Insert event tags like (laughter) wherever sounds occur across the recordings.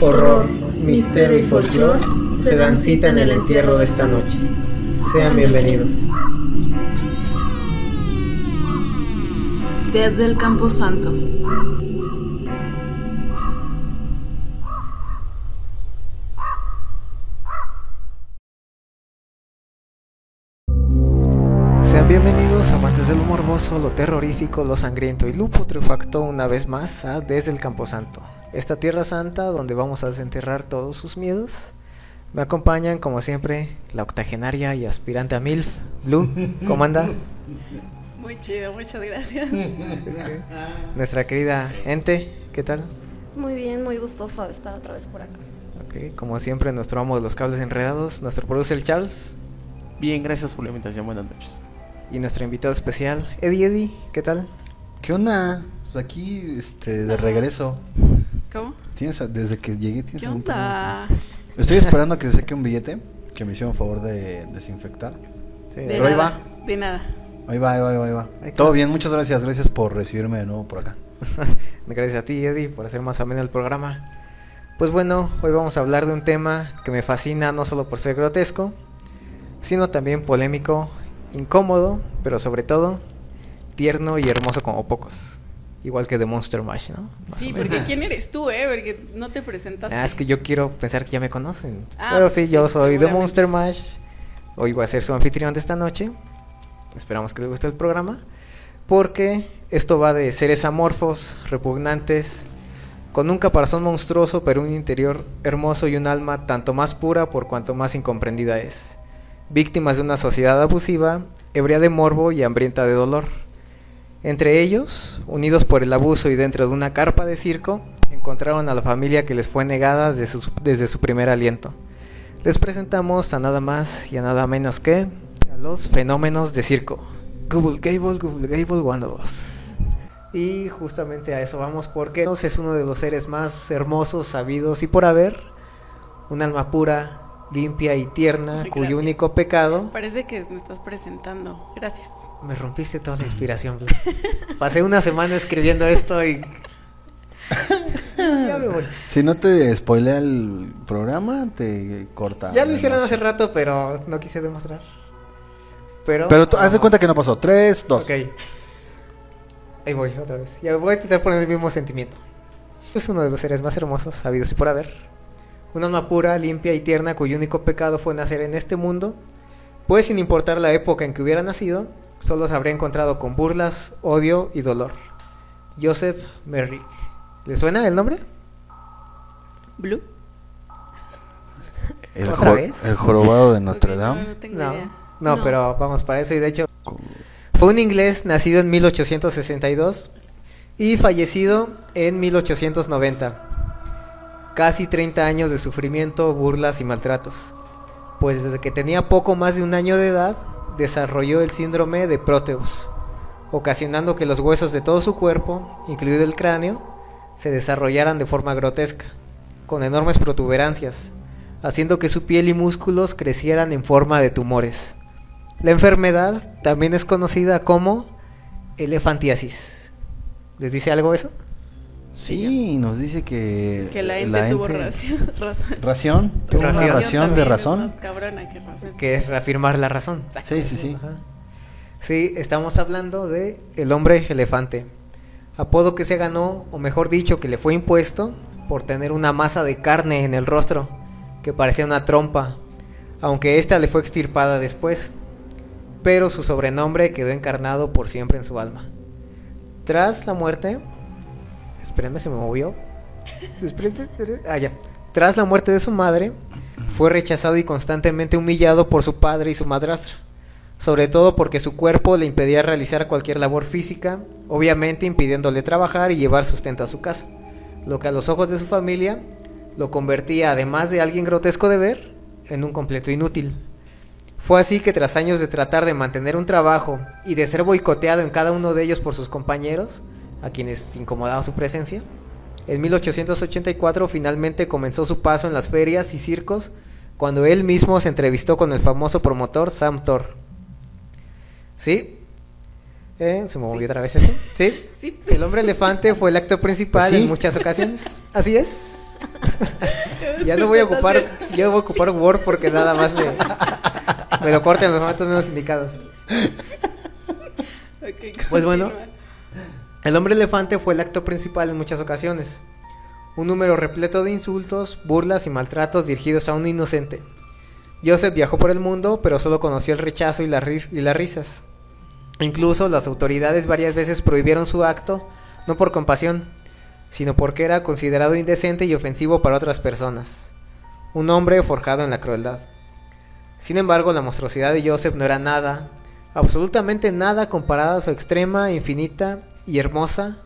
horror, misterio y folclore se dan cita en el entierro de esta noche. Sean bienvenidos. Desde el Campo Santo. Sean bienvenidos, amantes del morboso, lo terrorífico, lo sangriento y lo putrefacto una vez más a Desde el Camposanto, esta tierra santa donde vamos a desenterrar todos sus miedos. Me acompañan, como siempre, la octogenaria y aspirante a MILF, Blue. ¿Cómo anda? Muy chido, muchas gracias. (laughs) Nuestra querida Ente, ¿qué tal? Muy bien, muy gustosa de estar otra vez por acá. Ok, como siempre, nuestro amo de los cables enredados, nuestro producer Charles Bien, gracias por la invitación. Buenas noches. y nuestro invitado especial, Eddie Eddie, ¿qué tal? ¿Qué onda? Pues aquí, este, de regreso. ¿Cómo? ¿Tienes, a- desde que llegué, tienes ¿Qué algún onda? problema? Estoy esperando a que saque un billete, que me hicieron favor de desinfectar. Sí, De Pero ahí nada, De nada. Ahí va, ahí va, ahí va, ahí va. Todo bien, muchas gracias, gracias por recibirme de nuevo por acá. (laughs) Gracias a ti, Eddie, por hacer más ameno el programa. Pues bueno, hoy vamos a hablar de un tema que me fascina no solo por ser grotesco, sino también polémico, incómodo, pero sobre todo tierno y hermoso como pocos. Igual que The Monster Mash, ¿no? Más Sí, porque ¿quién eres tú, eh? Porque no te presentaste. Ah, es que yo quiero pensar que ya me conocen. Ah, pero sí, sí, yo soy seguramente. Monster Mash. Hoy voy a ser su anfitrión de esta noche. Esperamos que les guste el programa. Porque esto va de seres amorfos, repugnantes, con un caparazón monstruoso, pero un interior hermoso y un alma tanto más pura por cuanto más incomprendida es. Víctimas de una sociedad abusiva, ebria de morbo y hambrienta de dolor. Entre ellos, unidos por el abuso y dentro de una carpa de circo, encontraron a la familia que les fue negada desde su, desde su primer aliento. Les presentamos a nada más y a nada menos que a los fenómenos de circo. Google Gable, Google Gable, one of us. Y justamente a eso vamos porque es uno de los seres más hermosos, sabidos y por haber. Un alma pura, limpia y tierna, cuyo único pecado Parece que me estás presentando. Gracias. Me rompiste toda la (laughs) inspiración. Pasé una semana escribiendo esto y. (laughs) ya me voy. Si no te spoilea el programa, te corta. Ya lo hicieron hace rato, pero no quise demostrar. Pero. Pero tú, haz de cuenta que no pasó. Tres, dos. Ok. Ahí voy, otra vez. Ya voy a intentar poner el mismo sentimiento. Es uno de los seres más hermosos, sabidos y por haber. Un alma pura, limpia y tierna, cuyo único pecado fue nacer en este mundo. Pues sin importar la época en que hubiera nacido, solo se habría encontrado con burlas, odio y dolor. Joseph Merrick. ¿Le suena el nombre? ¿Blue? El, ¿Otra vez? el jorobado de Notre Dame. No, no tengo No, idea. no, pero vamos para eso. Y de hecho, fue un inglés nacido en 1862 y fallecido en 1890. Casi 30 años de sufrimiento, burlas y maltratos. Pues desde que tenía poco más de un año de edad, desarrolló el síndrome de Proteus, ocasionando que los huesos de todo su cuerpo, incluido el cráneo, se desarrollaran de forma grotesca, con enormes protuberancias, haciendo que su piel y músculos crecieran en forma de tumores. La enfermedad también es conocida como elefantiasis. ¿Les dice algo eso? Sí, nos dice que. Que la ente tuvo ente- razón. (laughs) razón. ¿Ración? ¿Tuvo una Ración ración de también es razón? más cabrona que razón. Que es reafirmar la razón. Sí, sí, sí. Ajá. Sí, estamos hablando de el hombre elefante. Apodo que se ganó, o mejor dicho, que le fue impuesto por tener una masa de carne en el rostro, que parecía una trompa, aunque esta le fue extirpada después. Pero su sobrenombre quedó encarnado por siempre en su alma. Tras la muerte. Espérenme, se me movió. Ah, ya. Tras la muerte de su madre, fue rechazado y constantemente humillado por su padre y su madrastra. Sobre todo porque su cuerpo le impedía realizar cualquier labor física, obviamente impidiéndole trabajar y llevar sustento a su casa. Lo que a los ojos de su familia lo convertía, además de alguien grotesco de ver, en un completo inútil. Fue así que tras años de tratar de mantener un trabajo y de ser boicoteado en cada uno de ellos por sus compañeros, a quienes incomodaba su presencia, en 1884 finalmente comenzó su paso en las ferias y circos cuando él mismo se entrevistó con el famoso promotor Sam Thor. ¿Sí? ¿Eh? ¿Se me movió otra vez esto? ¿Sí? (laughs) Sí. El hombre elefante fue el acto principal Pues sí. en muchas ocasiones. Así es. (laughs) ya no voy a ocupar, ya no voy a ocupar Word porque nada más me, me lo cortan en los momentos menos indicados. Ok, Pues bueno. El hombre elefante fue el acto principal en muchas ocasiones. Un número repleto de insultos, burlas y maltratos dirigidos a un inocente. Joseph viajó por el mundo, pero solo conoció el rechazo y las risas. Incluso las autoridades varias veces prohibieron su acto, no por compasión, sino porque era considerado indecente y ofensivo para otras personas. Un hombre forjado en la crueldad. Sin embargo, la monstruosidad de Joseph no era nada, absolutamente nada comparada a su extrema, infinita y hermosa,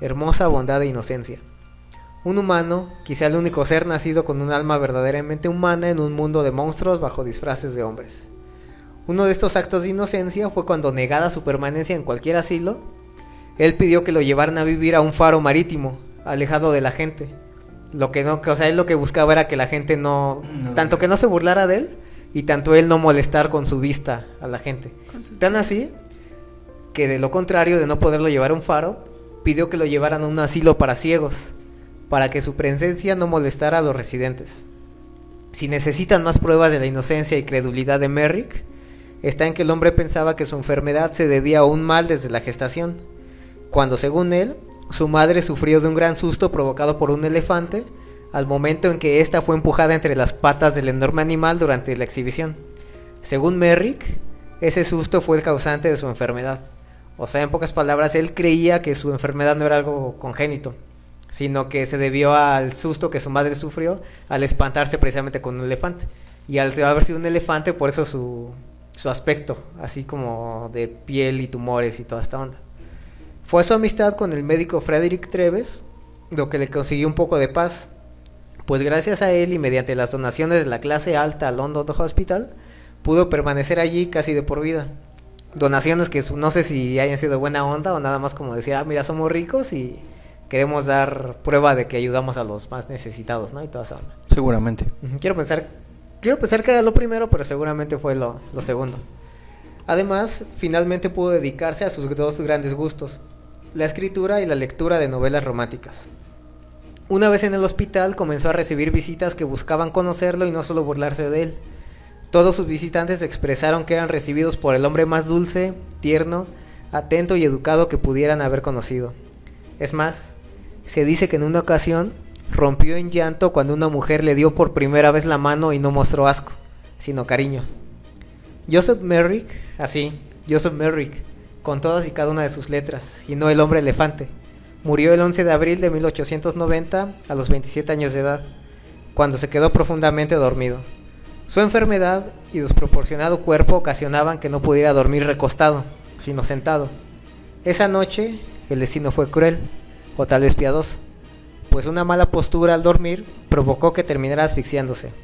hermosa bondad e inocencia. Un humano, quizá el único ser nacido con un alma verdaderamente humana en un mundo de monstruos bajo disfraces de hombres. Uno de estos actos de inocencia fue cuando, negada su permanencia en cualquier asilo, él pidió que lo llevaran a vivir a un faro marítimo, alejado de la gente. Lo que no, que, o sea, él lo que buscaba era que la gente no, No. tanto que no se burlara de él y tanto él no molestar con su vista a la gente. Tan así que de lo contrario de no poderlo llevar a un faro, pidió que lo llevaran a un asilo para ciegos, para que su presencia no molestara a los residentes. Si necesitan más pruebas de la inocencia y credulidad de Merrick, está en que el hombre pensaba que su enfermedad se debía a un mal desde la gestación, cuando según él, su madre sufrió de un gran susto provocado por un elefante al momento en que ésta fue empujada entre las patas del enorme animal durante la exhibición. Según Merrick, ese susto fue el causante de su enfermedad. O sea, en pocas palabras, él creía que su enfermedad no era algo congénito, sino que se debió al susto que su madre sufrió al espantarse precisamente con un elefante. Y al haber sido un elefante, por eso su, su aspecto, así como de piel y tumores y toda esta onda. Fue su amistad con el médico Frederick Treves lo que le consiguió un poco de paz, pues gracias a él y mediante las donaciones de la clase alta al London Hospital, pudo permanecer allí casi de por vida. Donaciones que no sé si hayan sido buena onda o nada más como decir, ah, mira, somos ricos y queremos dar prueba de que ayudamos a los más necesitados, ¿no? Y toda esa onda. Seguramente. Quiero pensar, quiero pensar que era lo primero, pero seguramente fue lo, lo segundo. Además, finalmente pudo dedicarse a sus dos grandes gustos, la escritura y la lectura de novelas románticas. Una vez en el hospital comenzó a recibir visitas que buscaban conocerlo y no solo burlarse de él. Todos sus visitantes expresaron que eran recibidos por el hombre más dulce, tierno, atento y educado que pudieran haber conocido. Es más, se dice que en una ocasión rompió en llanto cuando una mujer le dio por primera vez la mano y no mostró asco, sino cariño. Joseph Merrick, así, Joseph Merrick, con todas y cada una de sus letras, y no el hombre elefante, murió el 11 de abril de 1890 a los 27 años de edad, cuando se quedó profundamente dormido. Su enfermedad y desproporcionado cuerpo ocasionaban que no pudiera dormir recostado, sino sentado. Esa noche el destino fue cruel, o tal vez piadoso, pues una mala postura al dormir provocó que terminara asfixiándose.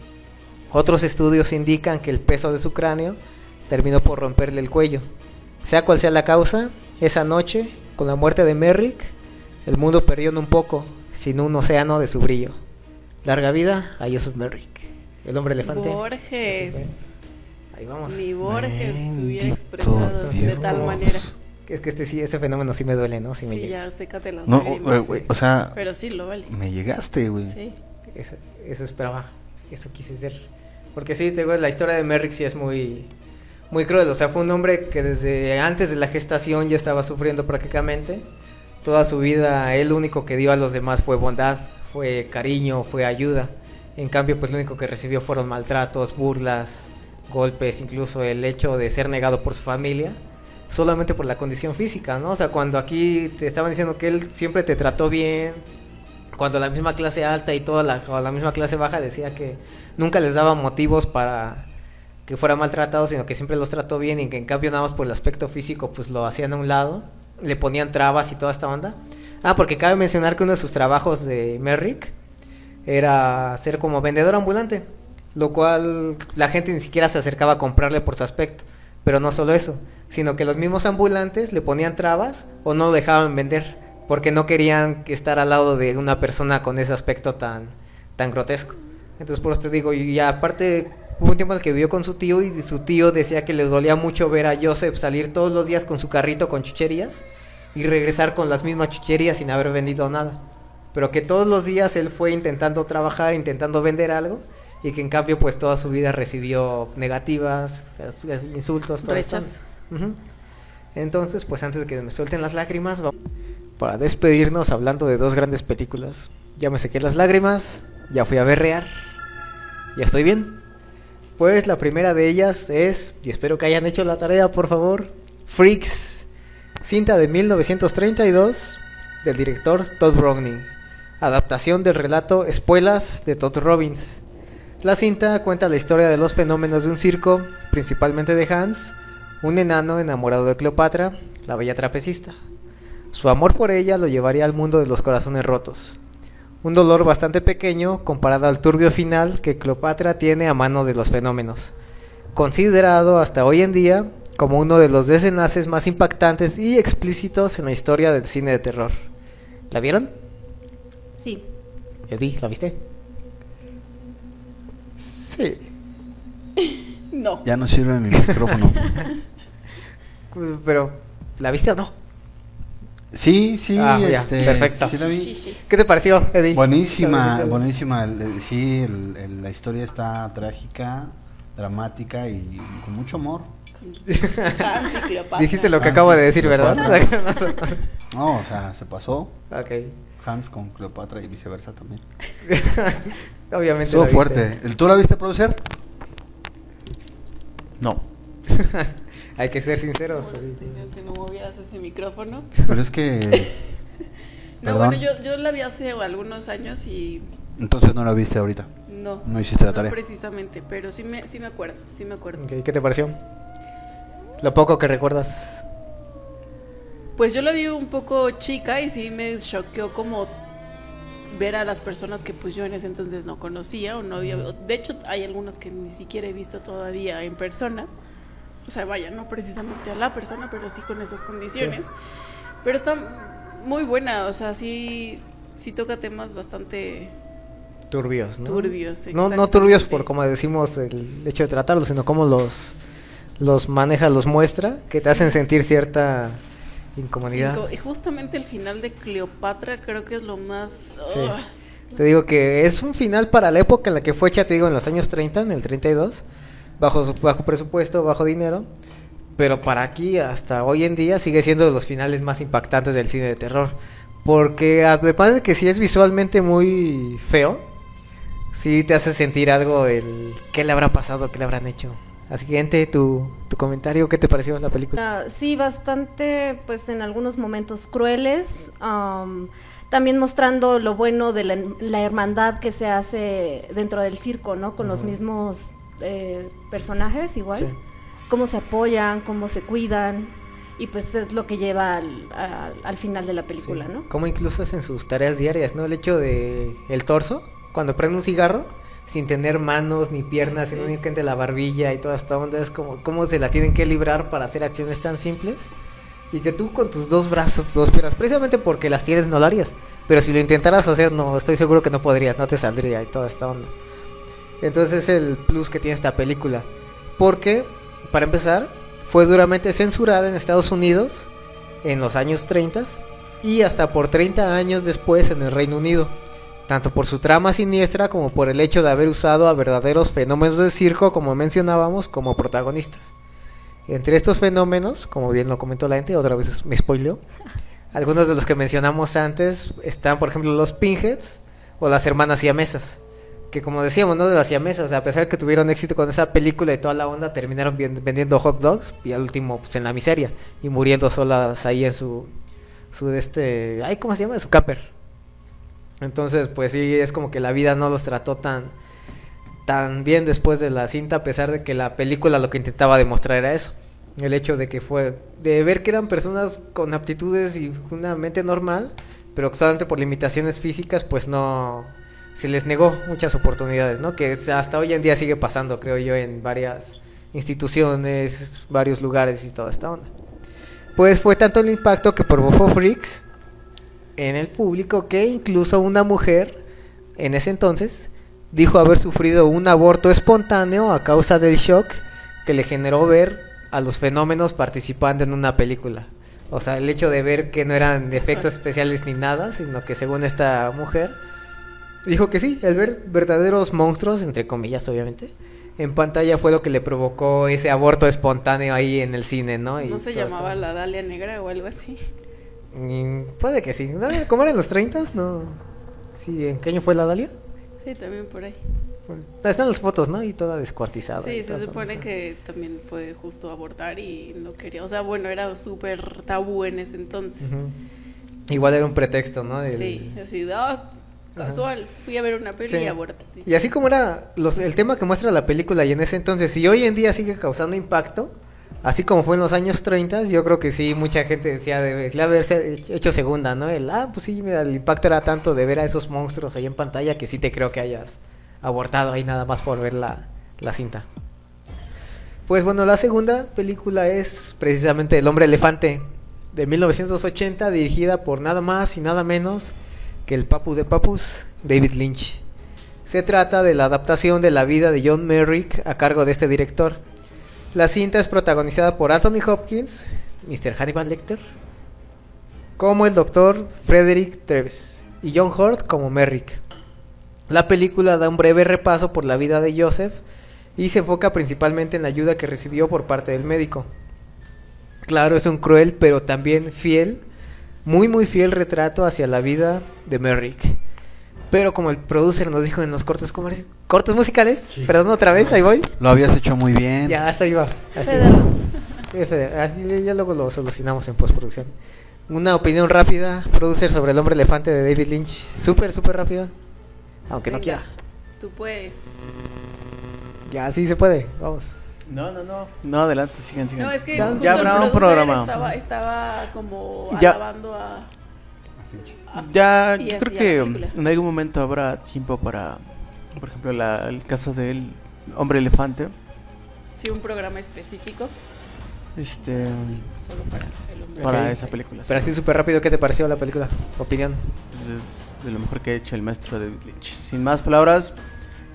Otros estudios indican que el peso de su cráneo terminó por romperle el cuello. Sea cual sea la causa, esa noche, con la muerte de Merrick, el mundo perdió no un poco, sino un océano de su brillo. Larga vida a Joseph Merrick, el hombre elefante. Borges. Ahí vamos. Ni Borges se hubiera Bendito expresado de tal manera. Es que este sí, ese fenómeno sí me duele, ¿no? Sí me Sí, llega. ya, sécate las No, lágrimas. o sea, Pero sí, lo vale. me llegaste, güey. Sí. Eso, eso esperaba, eso quise ser. Porque sí, te digo, la historia de Merrick sí es muy, muy cruel. O sea, fue un hombre que desde antes de la gestación ya estaba sufriendo prácticamente. Toda su vida, él lo único que dio a los demás fue bondad, fue cariño, fue ayuda. En cambio, pues lo único que recibió fueron maltratos, burlas, golpes, incluso el hecho de ser negado por su familia, solamente por la condición física, ¿no? O sea, cuando aquí te estaban diciendo que él siempre te trató bien, cuando la misma clase alta y toda la, o la misma clase baja decía que nunca les daba motivos para que fuera maltratado, sino que siempre los trató bien y que en cambio nada más por el aspecto físico pues lo hacían a un lado, le ponían trabas y toda esta onda. Ah, porque cabe mencionar que uno de sus trabajos de Merrick era ser como vendedor ambulante, lo cual la gente ni siquiera se acercaba a comprarle por su aspecto. Pero no solo eso, sino que los mismos ambulantes le ponían trabas o no dejaban vender porque no querían que estar al lado de una persona con ese aspecto tan, tan grotesco. Entonces por eso te digo, y aparte hubo un tiempo en el que vivió con su tío y su tío decía que le dolía mucho ver a Joseph salir todos los días con su carrito con chucherías y regresar con las mismas chucherías sin haber vendido nada. Pero que todos los días él fue intentando trabajar, intentando vender algo, y que en cambio pues toda su vida recibió negativas, as- insultos, todo esto. Entonces, pues antes de que me suelten las lágrimas, vamos para despedirnos hablando de dos grandes películas. Ya me sequé las lágrimas, ya fui a berrear, ya estoy bien. Pues la primera de ellas es, y espero que hayan hecho la tarea por favor, Freaks, cinta de 1932 del director Todd Browning, adaptación del relato Espuelas de Todd Robbins. La cinta cuenta la historia de los fenómenos de un circo, principalmente de Hans, un enano enamorado de Cleopatra, la bella trapecista. Su amor por ella lo llevaría al mundo de los corazones rotos. Un dolor bastante pequeño comparado al turbio final que Cleopatra tiene a mano de los fenómenos. Considerado hasta hoy en día como uno de los desenlaces más impactantes y explícitos en la historia del cine de terror. ¿La vieron? Sí. Eddie, ¿la viste? Sí. (laughs) No. Ya no sirve mi micrófono. (laughs) Pero, ¿la viste o no? Sí, sí, Ah, ya, este. perfecto. sí la vi. Sí, sí. ¿Qué te pareció, Eddie? ¿La Buenísima, buenísima. el- el- Sí, el- el- la historia está trágica, dramática y con mucho amor. Y. (laughs) Dijiste lo que acabo de decir, ¿verdad? No, o sea, se pasó ok. Hans con Cleopatra y viceversa también. (laughs) Obviamente. Estuvo fuerte. ¿El- ¿Tú la viste producer? No. (laughs) Hay que ser sinceros. así. Que no movieras ese micrófono. Pero es que. (laughs) No, Perdón. bueno, yo, yo la vi hace algunos años y Entonces no la viste ahorita. no. No hiciste la tarea. precisamente, pero sí me, sí me acuerdo, sí me acuerdo. Ok, ¿Qué te pareció? Lo poco que recuerdas. Pues yo la vi un poco chica y sí me choqueó como ver a las personas que pues yo en ese entonces no conocía o no había... De hecho, hay algunas que ni siquiera he visto todavía en persona. O sea, vaya, no precisamente a la persona, pero sí con esas condiciones. Pero está muy buena, o sea, sí, sí toca temas bastante Turbios, ¿no? turbios. No, no turbios por como decimos el hecho de tratarlos, sino como los los maneja, los muestra, que te Sí. hacen sentir cierta incomodidad. Y justamente el final de Cleopatra creo que es lo más... Sí. Te digo que es un final para la época en la que fue hecha, te digo, en los años 30, en el 32, bajo, su- bajo presupuesto, bajo dinero, pero para aquí hasta hoy en día sigue siendo de los finales más impactantes del cine de terror, porque además de que sí es visualmente muy feo, sí te hace sentir algo, el qué le habrá pasado, qué le habrán hecho. Así que, gente, tu, tu comentario, ¿qué te pareció la película? Ah, sí, bastante, pues en algunos momentos crueles. am, también mostrando lo bueno de la, la hermandad que se hace dentro del circo, ¿no? Con los mismos eh, personajes igual. Sí. Cómo se apoyan, cómo se cuidan. Y pues es lo que lleva al, al- al final de la película, Sí. ¿no? Como incluso hacen sus tareas diarias, ¿no? El hecho de el torso, cuando prende un cigarro, sin tener manos ni piernas, Sí. sino únicamente la barbilla y toda esta onda, es como cómo se la tienen que librar para hacer acciones tan simples. Y que tú con tus dos brazos, tus dos piernas, precisamente porque las tienes no lo harías. Pero si lo intentaras hacer, no, estoy seguro que no podrías, no te saldría y toda esta onda. Entonces es el plus que tiene esta película. Porque, para empezar, fue duramente censurada en Estados Unidos en los años 30 y hasta por 30 años después en el Reino Unido, tanto por su trama siniestra como por el hecho de haber usado a verdaderos fenómenos de circo, como mencionábamos, como protagonistas. Entre estos fenómenos, como bien lo comentó la gente, otra vez me spoileó, (laughs) algunos de los que mencionamos antes están, por ejemplo, los Pinheads o las hermanas siamesas. Que como decíamos, ¿no? De las siamesas, a pesar que tuvieron éxito con esa película y toda la onda, terminaron vendiendo hot dogs y al último, pues en la miseria y muriendo solas ahí en su, su este, ay, ¿cómo se llama? Su camper. Entonces, pues sí, es como que la vida no los trató tan, tan bien después de la cinta, a pesar de que la película lo que intentaba demostrar era eso. El hecho de que fue, de ver que eran personas con aptitudes y una mente normal, pero solamente por limitaciones físicas, pues no, se les negó muchas oportunidades, ¿no? Que hasta hoy en día sigue pasando, creo yo, en varias instituciones, varios lugares y toda esta onda. Pues fue tanto el impacto que provocó Freaks en el público que incluso una mujer en ese entonces dijo haber sufrido un aborto espontáneo a causa del shock que le generó ver a los fenómenos participando en una película. O sea, el hecho de ver que no eran efectos (laughs) especiales ni nada, sino que según esta mujer, dijo que sí, el ver verdaderos monstruos, entre comillas obviamente, en pantalla fue lo que le provocó ese aborto espontáneo ahí en el cine, ¿no? Y ¿No se llamaba esto. la Dalia Negra o algo así? Mm, puede que sí. ¿No? ¿Cómo eran los 30? No. Sí, ¿en qué año fue la Dalia? Sí, también por ahí. Bueno, están las fotos, ¿no? Y toda descuartizada. y Sí, se supone que también fue justo abortar y no quería. O sea, bueno, era súper tabú en ese entonces. Ujú. Igual era un pretexto, ¿no? El- Sí, así ah, casual, fui a ver una peli Sí. y aborté. Y así como era los- el tema que muestra la película y en ese entonces, si hoy en día sigue causando impacto, así como fue en los años 30, yo creo que sí, mucha gente decía de haberse hecho segunda, ¿no? El, ah, pues sí, mira, el impacto era tanto de ver a esos monstruos ahí en pantalla que sí te creo que hayas abortado ahí nada más por ver la, la cinta. Pues bueno, la segunda película es precisamente El hombre elefante de 1980, dirigida por nada más y nada menos que el papu de papus, David Lynch. Se trata de la adaptación de la vida de John Merrick a cargo de este director. La cinta es protagonizada por Anthony Hopkins, Mr. Hannibal Lecter, como el doctor Frederick Treves y John Hurt como Merrick. La película da un breve repaso por la vida de Joseph y se enfoca principalmente en la ayuda que recibió por parte del médico. Claro, es un cruel pero también fiel, muy muy fiel retrato hacia la vida de Merrick. Pero como el producer nos dijo en los cortes comerci- cortes musicales, perdón otra vez, ahí voy. Lo habías hecho muy bien. Ya, hasta ahí va. hasta ahí Federer. va. Sí, Feder, ya- luego lo solucionamos en postproducción. Una opinión rápida, producer sobre el hombre elefante de David Lynch. Súper, súper rápida. Aunque no quiera. Tú puedes. Ya, sí se puede. Vamos. No, no, no. No, adelante, sigan, sigan. No, es que Ya- habrá un programa. Estaba, estaba como Ya. alabando a. Ya, y yo creo que en algún momento habrá tiempo para, por ejemplo, la- el caso del hombre elefante. Sí, un programa específico Este, solo para el hombre. para esa película. Pero así súper rápido, ¿qué te pareció la película? Opinión. Pues es de lo mejor que ha hecho el maestro David Lynch. Sin más palabras,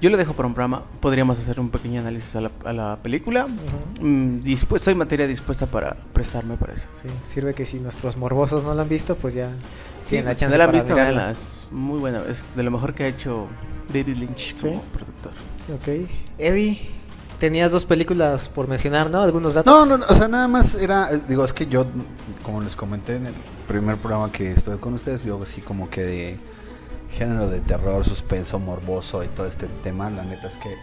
yo le dejo para un programa. Podríamos hacer un pequeño análisis a la, a la película. Ujú. Mm, dispu- soy materia dispuesta para prestarme para eso. Sí, sirve que si nuestros morbosos no la han visto, pues ya Sí, tienen la pues, chance la han visto, Es muy buena. Es de lo mejor que ha hecho David Lynch Sí. como productor. Ok. Eddie, tenías dos películas por mencionar, ¿no? Algunos datos. No, no, no, o sea, nada más era, eh, digo, es que yo, como les comenté en el primer programa que estuve con ustedes, vio así como que de género de terror, suspenso, morboso y todo este tema, la neta es que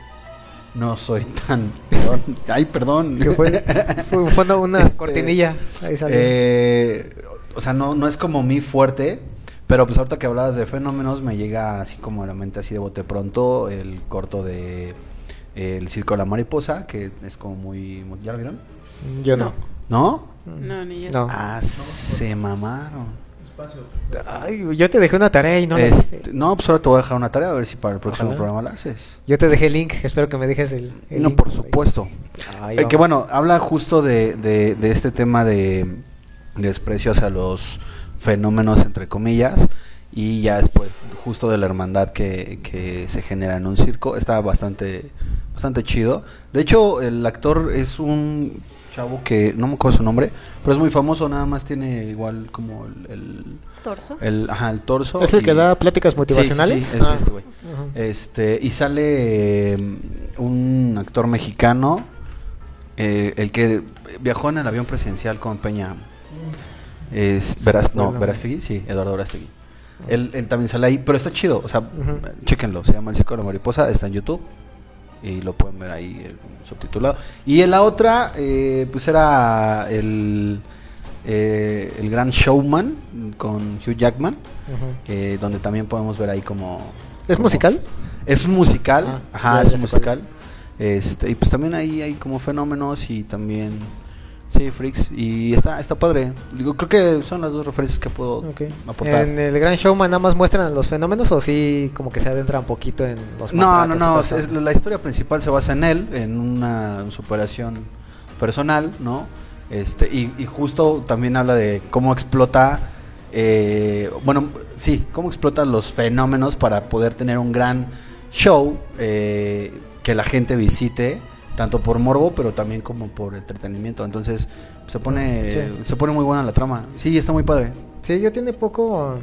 no soy tan, (laughs) perdón, ay, perdón. Fue, fue, fue una, una (laughs) Este, cortinilla. Ahí salió. Eh, o sea, no, no es como mi fuerte, pero pues ahorita que hablabas de fenómenos me llega así como a la mente así de bote pronto el corto de El Circo de la Mariposa, que es como muy... muy- ¿Ya lo vieron? Yo no. ¿No? No, ni yo. No. Ah, se mamaron. Ay, yo te dejé una tarea y no la Este, hice. no, pues ahora te voy a dejar una tarea a ver si para el próximo Ojalá. programa la haces. Yo te dejé el link, espero que me dejes el, el no, link por ahí. supuesto. Ay, Eh, que bueno, habla justo de, de- de este tema de desprecio hacia los fenómenos, entre comillas, y ya después justo de la hermandad que, que se genera en un circo. Está bastante, bastante chido. De hecho, el actor es un chavo que no me acuerdo su nombre, pero es muy famoso, nada más tiene igual como el... el Torso. el, ajá, el torso. ¿Es el que da pláticas Sí, sí, motivacionales? es Ah. este güey. Este, y sale eh, un actor mexicano, eh, el que viajó en el avión presidencial con Peña. Es Veras- no, Bueno. Verástegui, sí, Eduardo Verástegui. Él, él también sale ahí, pero está chido, o sea, Ujú. chéquenlo, se llama El Circo de la Mariposa, está en YouTube y lo pueden ver ahí eh, subtitulado. Y en la otra, eh, pues era el, eh, el Gran Showman con Hugh Jackman, Ujú. eh, donde también podemos ver ahí como... ¿Es como- musical? Es un musical, Ah, ajá, es un musical. Este, y pues también ahí hay como fenómenos y también sí, freaks y está está padre. Digo, creo que son las dos referencias que puedo aportar. ¿En el Gran Showman nada más muestran los fenómenos o sí como que se adentra un poquito en los No, no, no, es- la historia principal se basa en él, en una superación personal, ¿no? Este, y, y justo también habla de cómo explota, eh, bueno, sí, cómo explota los fenómenos para poder tener un gran show eh, que la gente visite tanto por morbo, pero también como por entretenimiento. Entonces se pone, Sí. se pone muy buena la trama. Sí, está muy padre. Sí, yo tiene poco.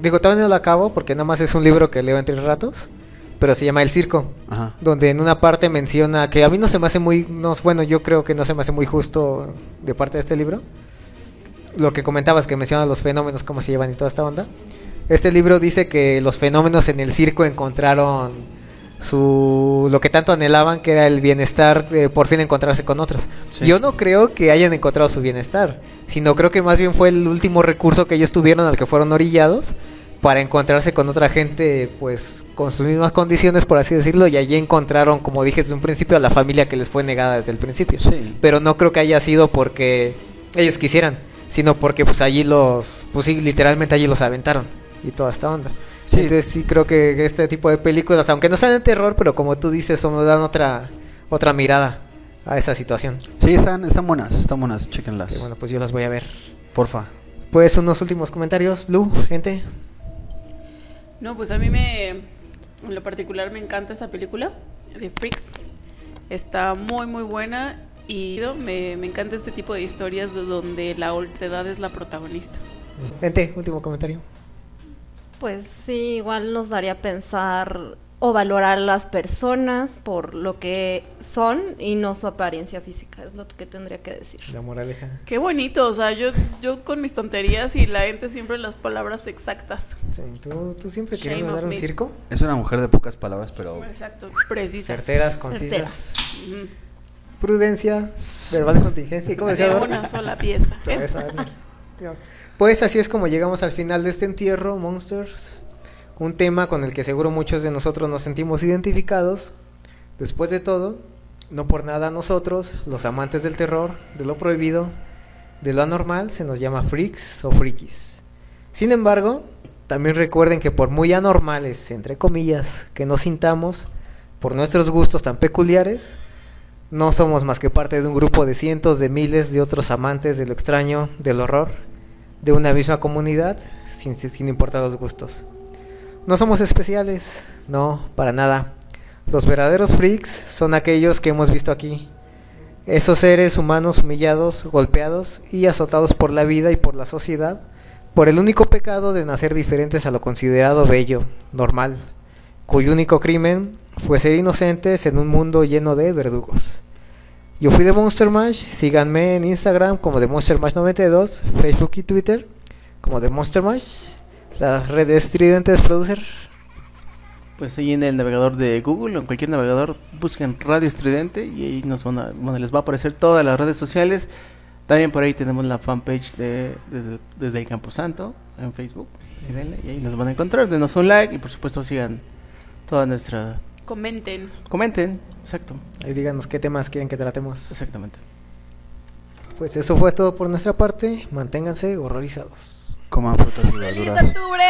Digo, todavía no lo acabo porque nada más es un libro que leo entre ratos. Pero se llama El Circo. Ajá. Donde en una parte menciona que a mí no se me hace muy. No, bueno, yo creo que no se me hace muy justo de parte de este libro. Lo que comentabas, que menciona los fenómenos, cómo se llevan y toda esta onda. Este libro dice que los fenómenos en el circo encontraron su lo que tanto anhelaban que era el bienestar de por fin encontrarse con otros. Sí. Yo no creo que hayan encontrado su bienestar, sino creo que más bien fue el último recurso que ellos tuvieron al que fueron orillados para encontrarse con otra gente pues con sus mismas condiciones por así decirlo y allí encontraron como dije desde un principio a la familia que les fue negada desde el principio. Sí. Pero no creo que haya sido porque ellos quisieran, sino porque pues allí los pues sí, literalmente allí los aventaron y toda esta onda. Sí. Entonces sí creo que este tipo de películas, aunque no sean de terror, pero como tú dices, nos dan otra otra mirada a esa situación. Sí, están, están buenas, están buenas, chéquenlas. Y bueno, pues yo las voy a ver. Porfa. Pues unos últimos comentarios, Blue, gente. No, pues a mí me, en lo particular me encanta esa película de Freaks. Está muy, muy buena y me, me encanta este tipo de historias de donde la ultredad es la protagonista. Gente, último comentario. Pues sí, igual nos daría a pensar o valorar a las personas por lo que son y no su apariencia física, es lo que tendría que decir. La moraleja. Qué bonito, o sea, yo, yo con mis tonterías y la gente siempre las palabras exactas. Sí, ¿tú, tú siempre querías of dar un me. circo. Es una mujer de pocas palabras, pero Exacto, precisas. Certeras, concisas. Prudencia, verbal de contingencia. ¿y ¿Cómo decía? De una sola pieza. Pues así es como llegamos al final de este entierro, Monsters. Un tema con el que seguro muchos de nosotros nos sentimos identificados. Después de todo, no por nada nosotros, los amantes del terror, de lo prohibido, de lo anormal, se nos llama freaks o frikis. Sin embargo, también recuerden que por muy anormales, entre comillas, que nos sintamos, por nuestros gustos tan peculiares, no somos más que parte de un grupo de cientos de miles de otros amantes de lo extraño, del horror, de una misma comunidad, sin, sin importar los gustos. No somos especiales, no, para nada. Los verdaderos freaks son aquellos que hemos visto aquí. Esos seres humanos humillados, golpeados y azotados por la vida y por la sociedad, por el único pecado de nacer diferentes a lo considerado bello, normal, cuyo único crimen fue ser inocentes en un mundo lleno de verdugos. Yo fui de Monster Mash, síganme en Instagram como de Monster Mash 92, Facebook y Twitter como de Monster Mash, las redes tridentes producer. Pues ahí en el navegador de Google o en cualquier navegador busquen Radio Estridente y ahí nos van a, bueno, les va a aparecer todas las redes sociales. También por ahí tenemos la fanpage de desde, desde el Camposanto en Facebook. Así denle, y ahí nos van a encontrar. Denos un like y por supuesto sigan toda nuestra... Comenten. Comenten, exacto, Ahí díganos qué temas quieren que tratemos. exactamente. Pues eso fue todo por nuestra parte. Manténganse horrorizados. coman frutas y ¡Feliz verduras. octubre!